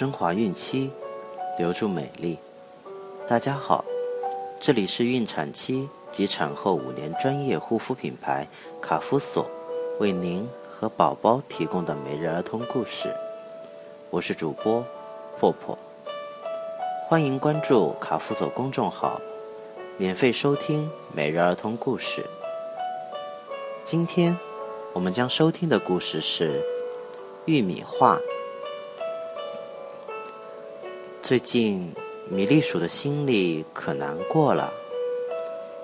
升华孕期，留住美丽。大家好，这里是孕产期及产后五年专业护肤品牌卡夫索为您和宝宝提供的每日儿童故事。我是主播破破，欢迎关注卡夫索公众号，免费收听每日儿童故事。今天我们将收听的故事是玉米画。最近，米粒鼠的心里可难过了，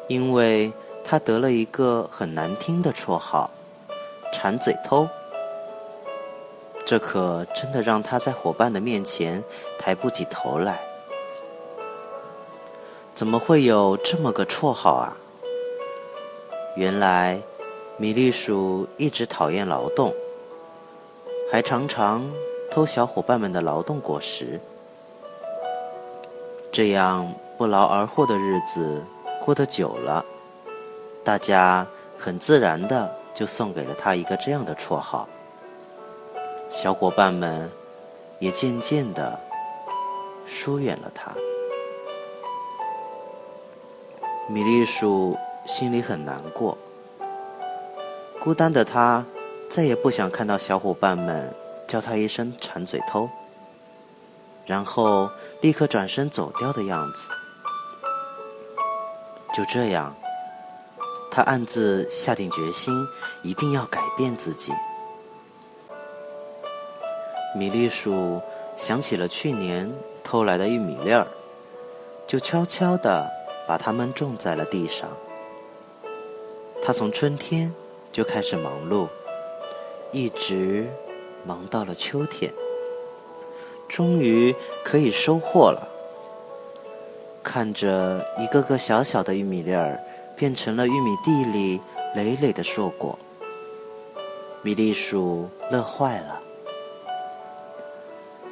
因为它得了一个很难听的绰号——馋嘴偷。这可真的让他在伙伴的面前抬不起头来。怎么会有这么个绰号啊？原来，米粒鼠一直讨厌劳动，还常常偷小伙伴们的劳动果实。这样不劳而获的日子过得久了，大家很自然的就送给了他一个这样的绰号。小伙伴们也渐渐的疏远了他。米粒鼠心里很难过，孤单的他再也不想看到小伙伴们叫他一声“馋嘴偷”。然后立刻转身走掉的样子。就这样，他暗自下定决心，一定要改变自己。米粒鼠想起了去年偷来的玉米粒儿，就悄悄地把它们种在了地上。他从春天就开始忙碌，一直忙到了秋天。终于可以收获了。看着一个个小小的玉米粒儿变成了玉米地里累累的硕果，米粒鼠乐坏了。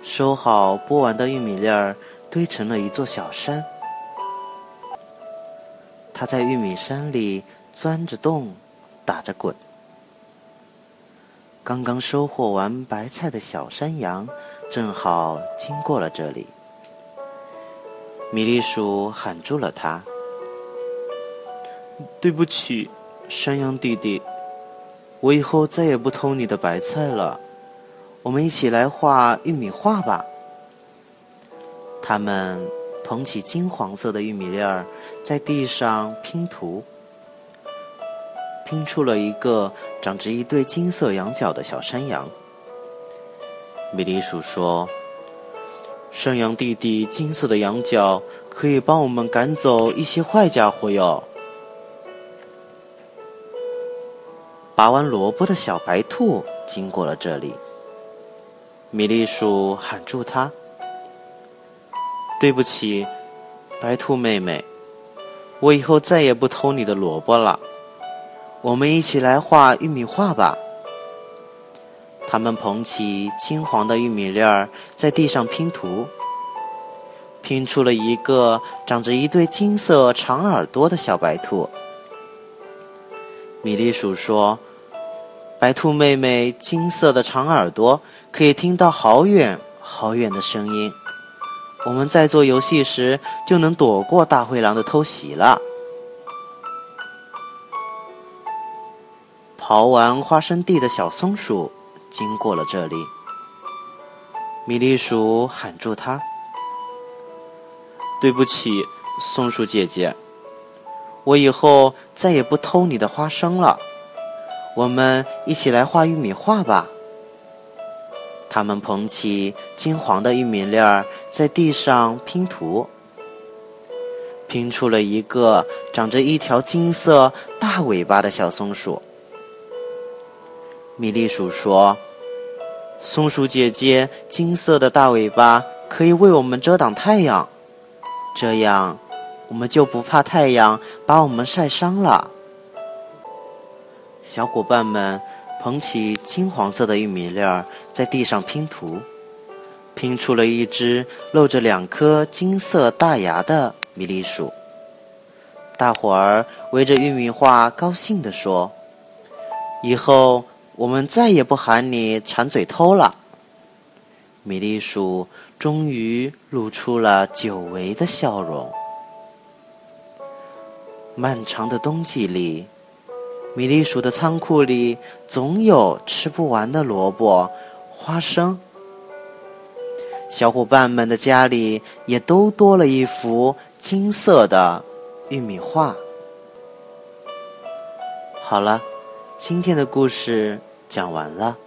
收好剥完的玉米粒儿，堆成了一座小山。它在玉米山里钻着洞，打着滚。刚刚收获完白菜的小山羊。正好经过了这里，米粒鼠喊住了他：“对不起，山羊弟弟，我以后再也不偷你的白菜了。我们一起来画玉米画吧。”他们捧起金黄色的玉米粒儿，在地上拼图，拼出了一个长着一对金色羊角的小山羊。米粒鼠说：“山羊弟弟，金色的羊角可以帮我们赶走一些坏家伙哟。”拔完萝卜的小白兔经过了这里，米粒鼠喊住它：“对不起，白兔妹妹，我以后再也不偷你的萝卜了。我们一起来画玉米画吧。”他们捧起金黄的玉米粒儿，在地上拼图，拼出了一个长着一对金色长耳朵的小白兔。米粒鼠说：“白兔妹妹，金色的长耳朵可以听到好远好远的声音，我们在做游戏时就能躲过大灰狼的偷袭了。”刨完花生地的小松鼠。经过了这里，米粒鼠喊住它：“对不起，松鼠姐姐，我以后再也不偷你的花生了。我们一起来画玉米画吧。”他们捧起金黄的玉米粒儿，在地上拼图，拼出了一个长着一条金色大尾巴的小松鼠。米粒鼠说：“松鼠姐姐，金色的大尾巴可以为我们遮挡太阳，这样我们就不怕太阳把我们晒伤了。”小伙伴们捧起金黄色的玉米粒儿，在地上拼图，拼出了一只露着两颗金色大牙的米粒鼠。大伙儿围着玉米画，高兴地说：“以后……”我们再也不喊你馋嘴偷了。米粒鼠终于露出了久违的笑容。漫长的冬季里，米粒鼠的仓库里总有吃不完的萝卜、花生。小伙伴们的家里也都多了一幅金色的玉米画。好了，今天的故事讲完了。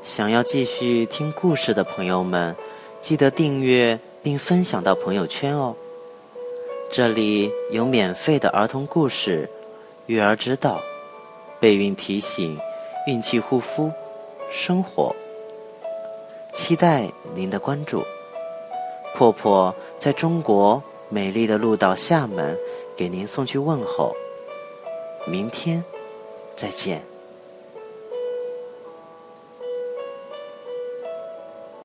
想要继续听故事的朋友们，记得订阅并分享到朋友圈哦。这里有免费的儿童故事、育儿指导、备孕提醒、孕期护肤、生活，期待您的关注。婆婆在中国美丽的鹭岛厦门给您送去问候。明天再见。